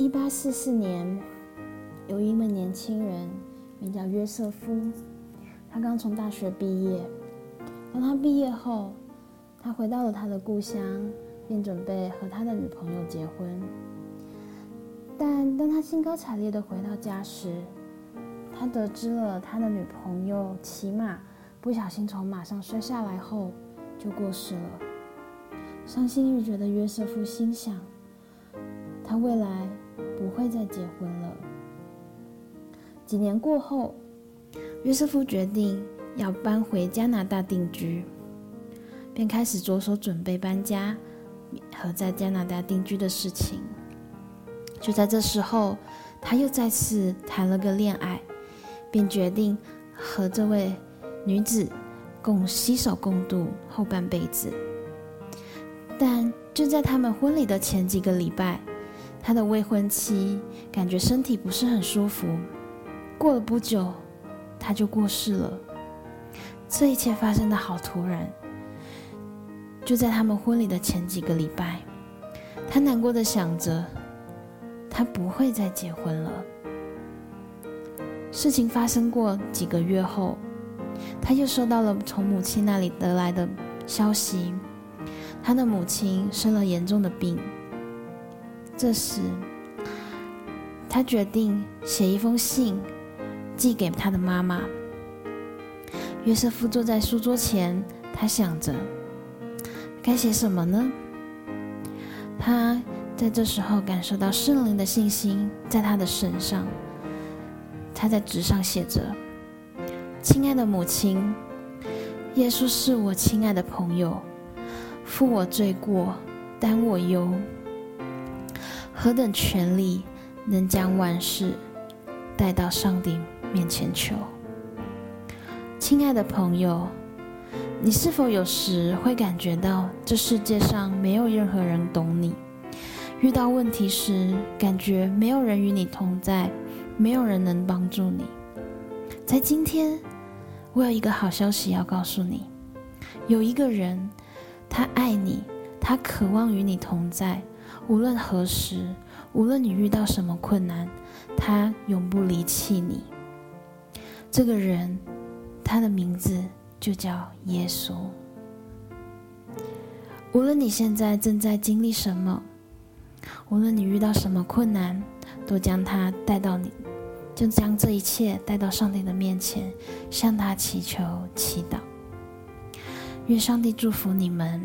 一八四四年，有一名年轻人名叫约瑟夫，他刚从大学毕业。当他毕业后，他回到了他的故乡，并准备和他的女朋友结婚。但当他兴高采烈地回到家时，他得知了他的女朋友骑马不小心从马上摔下来后就过世了。伤心欲绝的约瑟夫心想，他未来不会再结婚了。几年过后，约瑟夫决定要搬回加拿大定居，便开始着手准备搬家和在加拿大定居的事情。就在这时候，他又再次谈了个恋爱。便决定和这位女子共携手共度后半辈子。但就在他们婚礼的前几个礼拜，他的未婚妻感觉身体不是很舒服。过了不久，他就过世了。这一切发生的好突然。就在他们婚礼的前几个礼拜，他难过的想着，他不会再结婚了。事情发生过几个月后，他又收到了从母亲那里得来的消息，他的母亲生了严重的病。这时，他决定写一封信寄给他的妈妈。约瑟夫坐在书桌前，他想着该写什么呢？他在这时候感受到圣灵的信心在他的身上。他在纸上写着：“亲爱的母亲，耶稣是我亲爱的朋友，负我罪过，担我忧，何等权力能将万事带到上帝面前求？亲爱的朋友，你是否有时会感觉到这世界上没有任何人懂你？遇到问题时，感觉没有人与你同在？”没有人能帮助你。在今天，我有一个好消息要告诉你：有一个人，他爱你，他渴望与你同在，无论何时，无论你遇到什么困难，他永不离弃你。这个人，他的名字就叫耶稣。无论你现在正在经历什么，无论你遇到什么困难，都将他带到你。就将这一切带到上帝的面前，向他祈求、祈祷。愿上帝祝福你们。